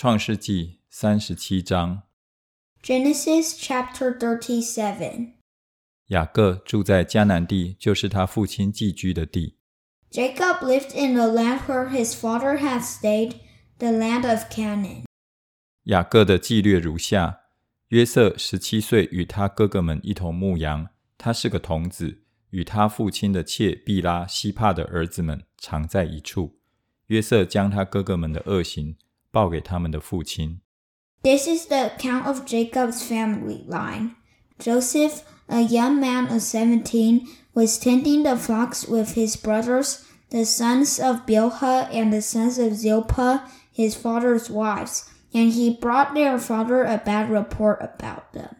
创世纪三十七章，Genesis chapter thirty seven 雅各住在迦南地，就是他父亲寄居的地。Jacob lived in the land where his father had stayed, the land of Canaan. 雅各的纪略如下：约瑟十七岁，与他哥哥们一同牧羊，他是个童子，与他父亲的妾毕拉、希帕的儿子们常在一处。约瑟将他哥哥们的恶行报给他们的父亲。 This is the account of Jacob's family line. Joseph, a young man of 17, was tending the flocks with his brothers, the sons of Bilhah and the sons of Zilpah, his father's wives, and he brought their father a bad report about them.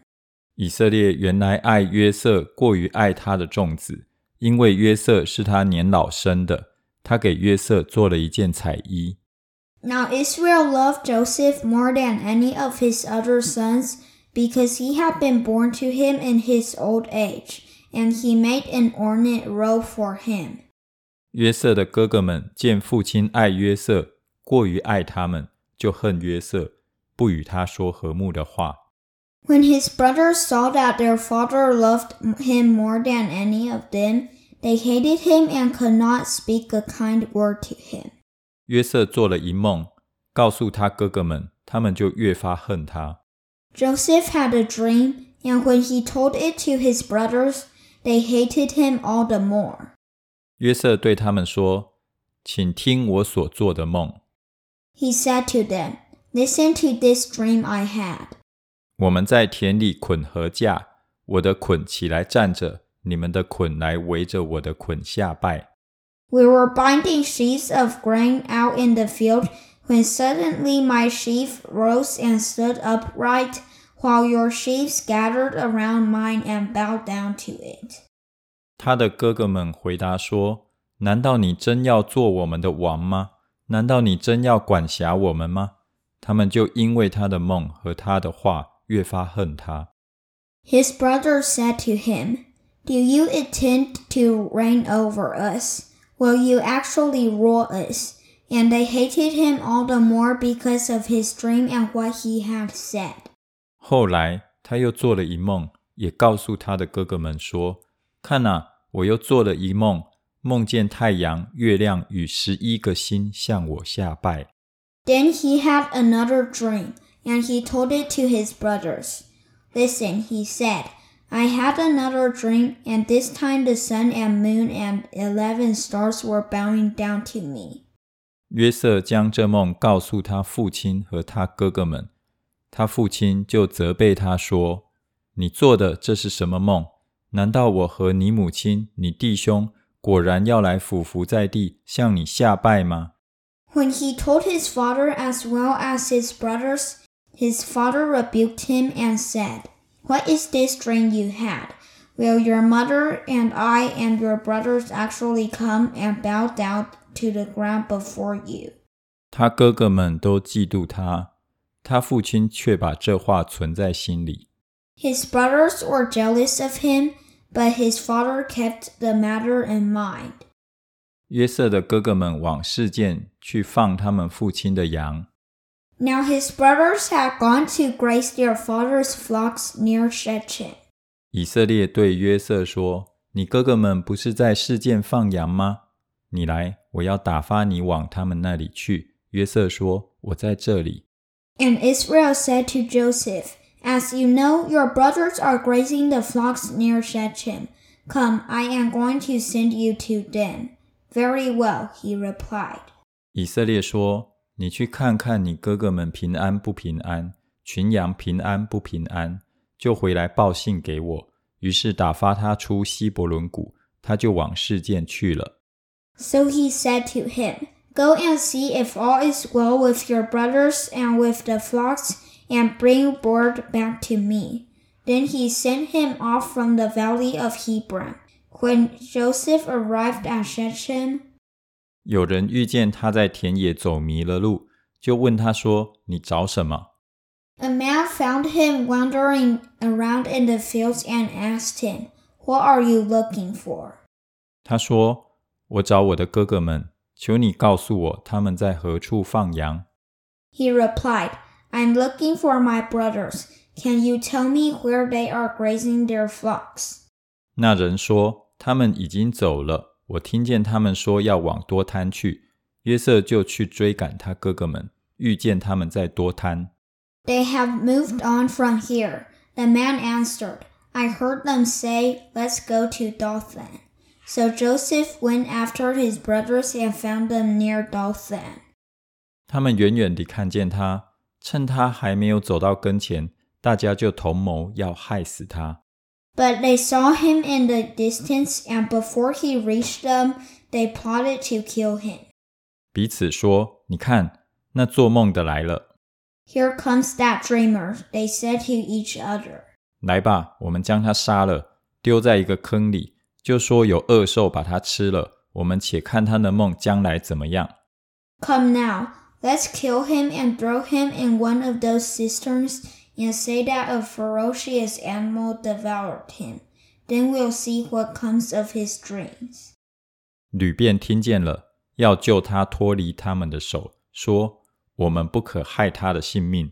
以色列原来爱约瑟过于爱他的众子，因为约瑟是他年老生的，他给约瑟做了一件彩衣。 Now Israel loved Joseph more than any of his other sons because he had been born to him in his old age, and he made an ornate robe for him. 约瑟的哥哥们见父亲爱约瑟，过于爱他们，就恨约瑟，不与他说和睦的话。 When his brothers saw that their father loved him more than any of them, they hated him and could not speak a kind word to him. 约瑟做了一梦，告诉他哥哥们，他们就越发恨他。Joseph had a dream, and when he told it to his brothers, they hated him all the more. 约瑟对他们说：“请听我所做的梦。He said to them, Listen to this dream I had. 我们在田里捆禾架，我的捆起来站着，你们的捆来围着我的捆下拜。We were binding sheaves of grain out in the field when suddenly my sheaf rose and stood upright, while your sheaves gathered around mine and bowed down to it. 他的哥哥们回答说：“难道你真要做我们的王吗？难道你真要管辖我们吗？”他们就因为他的梦和他的话越发恨他。 His brothers said to him, Do you intend to reign over us? Will you actually rule us? And they hated him all the more because of his dream and what he had said. 后来他又做了一梦，也告诉他的哥哥们说：“看哪、我又做了一梦，梦见太阳、月亮与十一个星向我下拜。” Then he had another dream, and he told it to his brothers. Listen, he said, I had another dream, and this time the sun and moon and eleven stars were bowing down to me. 约瑟将这梦告诉他父亲和他哥哥们，他父亲就责备他说：“你做的这是什么梦？难道我和你母亲、你弟兄果然要来俯伏在地向你下拜吗？” When he told his father as well as his brothers, his father rebuked him and said, What is this dream you had? Will your mother and I and your brothers actually come and bow down to the ground before you? 他哥哥们都嫉妒他，他父亲却把这话存在心里。His brothers were jealous of him, but his father kept the matter in mind. 约瑟的哥哥们往示剑去放他们父亲的羊，Now his brothers had gone to graze their father's flocks near Shechem. 以色列对约瑟说：“你哥哥们不是在事件放羊吗？你来，我要打发你往他们那里去。”约瑟说：“我在这里。 And Israel said to Joseph, As you know, your brothers are grazing the flocks near Shechem. Come, I am going to send you to them. Very well, he replied. ”以色列说：“ 你去看看你哥哥们平安不平安，群羊平安不平安，就回来报信给我。”于是打发他出希伯仑谷，他就往示剑去了。So he said to him, Go and see if all is well with your brothers and with the flocks, and bring word back to me. Then he sent him off from the valley of Hebron. When Joseph arrived at Shechem, 有人遇见他在田野走迷了路，就问他说：“你找什么？” a man found him wandering around in the fields and asked him, What are you looking for? 他说：“我找我的哥哥们，求你告诉我他们在何处放羊。” He replied, I'm looking for my brothers. Can you tell me where they are grazing their flocks? 那人说：“他们已经走了。 ”我听见他们说要往多滩去。”约瑟就去追赶他哥哥们，遇见他们在多滩。They have moved on from here. The man answered, I heard them say, Let's go to Dothan. So Joseph went after his brothers and found them near Dothan. 他们远远地看见他，趁他还没有走到跟前，大家就同谋要害死他。 But they saw him in the distance, and before he reached them, they plotted to kill him. 彼此说：“你看，那做梦的来了。” Here comes that dreamer, they said to each other. 来吧，我们将他杀了，丢在一个坑里，就说有恶兽把他吃了。我们且看他的梦将来怎么样。Come now, let's kill him and throw him in one of those cisterns and say that a ferocious animal devoured him. Then we'll see what comes of his dreams. 吕便听见了，要救他脱离他们的手，说。我们不可害他的性命。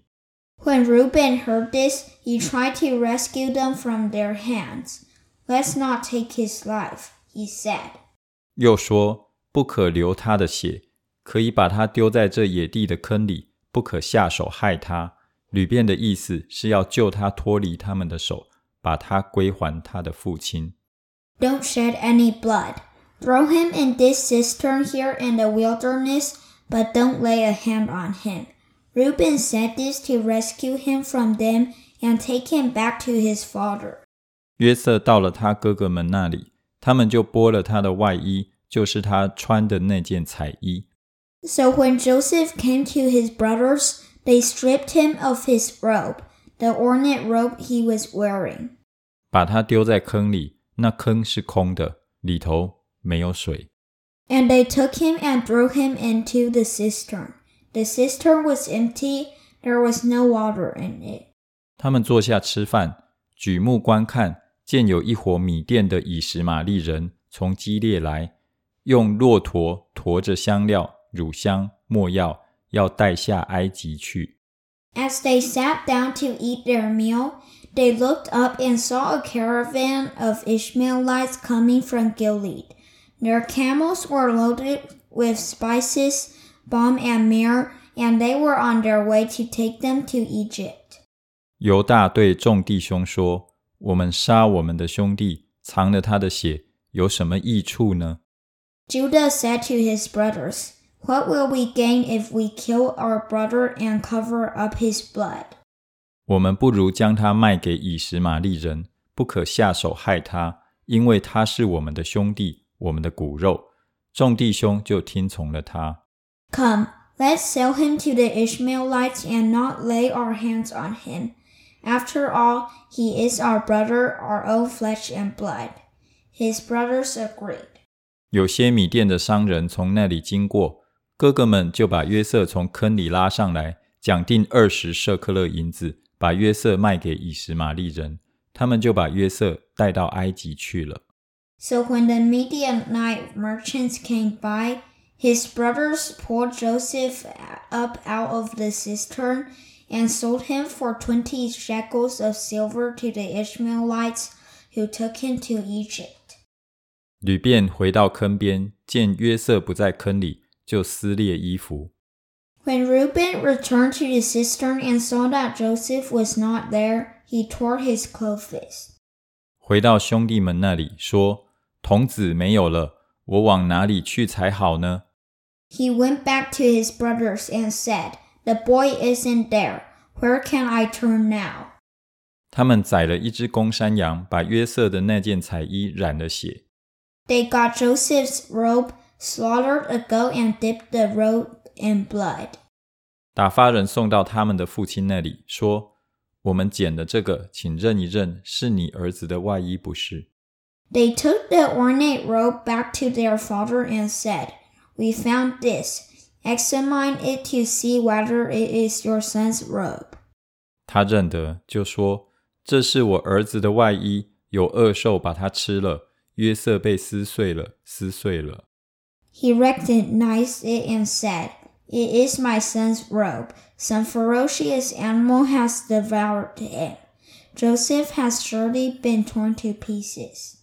When Reuben heard this, he tried to rescue them from their hands. Let's not take his life, he said. 又说，不可流他的血，可以把他丢在这野地的坑里，不可下手害他。 ”吕便的意思是要救他脱离他们的手，把他归还他的父亲。Don't shed any blood. Throw him in this cistern here in the wilderness but don't lay a hand on him. Reuben said this to rescue him from them and take him back to his father. 约瑟到了他哥哥们那里，他们就剥了他的外衣，就是他穿的那件彩衣。So when Joseph came to his brothers, they stripped him of his robe, the ornate robe he was wearing. 把他丢在坑里，那坑是空的，里头没有水。And they took him and threw him into the cistern. The cistern was empty; there was no water in it. 他们坐下吃饭，举目观看，见有一伙米甸的以实玛利人从基列来，用骆驼驮着香料、乳香、没药。要带下埃及去。As they sat down to eat their meal, they looked up and saw a caravan of Ishmaelites coming from Gilead. Their camels were loaded with spices, balm, and myrrh, and they were on their way to take them to Egypt. 犹大对众弟兄说：“我们杀我们的兄弟，藏了他的血，有什么益处呢？” Judah said to his brothers, what will we gain if we kill our brother and cover up his blood? blood？我们不如将他卖给以实玛利人，不可下手害他，因为他是我们的兄弟，我们的骨肉。众弟兄就听从了他。Come, let's sell him to the Ishmaelites and not lay our hands on him. After all, he is our brother, our own flesh and blood. His brothers agreed. 有些米甸的商人从那里经过。哥哥们就把约瑟从坑里拉上来，讲定二十舍克勒银子，把约瑟卖给以实玛利人。他们就把约瑟带到埃及去了。So when the Midianite merchants came by, his brothers pulled Joseph up out of the cistern and sold him for twenty shekels of silver to the Ishmaelites who took him to Egypt. 吕便回到坑边，见约瑟不在坑里，就撕裂衣服。When Reuben returned to the cistern and saw that Joseph was not there, he tore his clothes. 回到兄弟们那里，说。童子没有了，我往哪里去才好呢？He went back to his brothers and said, "The boy isn't there. Where can I turn now?" 他们宰了一只公山羊，把约瑟的那件彩衣染了血。They got Joseph's robe, slaughtered a goat, and dipped the robe in blood. 打发人送到他们的父亲那里，说：“我们捡的这个，请认一认，是你儿子的外衣，不是？” They took the ornate robe back to their father and said, We found this. Examine it to see whether it is your son's robe. 他认得，就说：“这是我儿子的外衣，有恶兽把它吃了。”约瑟被撕碎了，撕碎了。 ” He recognized it and said, It is my son's robe. Some ferocious animal has devoured him. Joseph has surely been torn to pieces.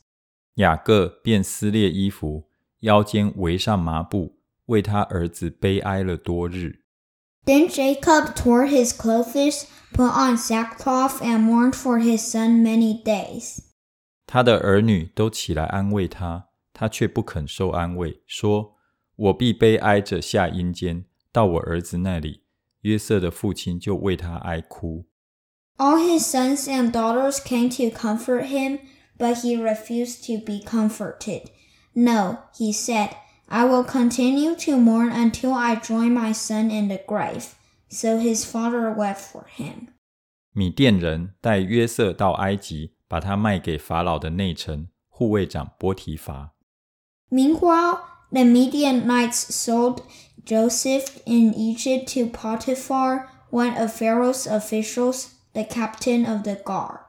雅各便撕裂衣服，腰间围上麻布，为他儿子悲哀了多日。Then Jacob tore his clothes, put on sackcloth, and mourned for his son many days. 他的儿女都起来安慰他， 他却不肯受安慰，说：“我必悲哀着下阴间，到我儿子那里。”约瑟的父亲就为他哀哭。All his sons and daughters came to comfort him, but he refused to be comforted. No, he said, I will continue to mourn until I join my son in the grave. So his father wept for him. 米甸人带约瑟到埃及，把他卖给法老的内臣护卫长波提乏。Meanwhile, the Midianites sold Joseph in Egypt to Potiphar, one of Pharaoh's officials, the captain of the guard.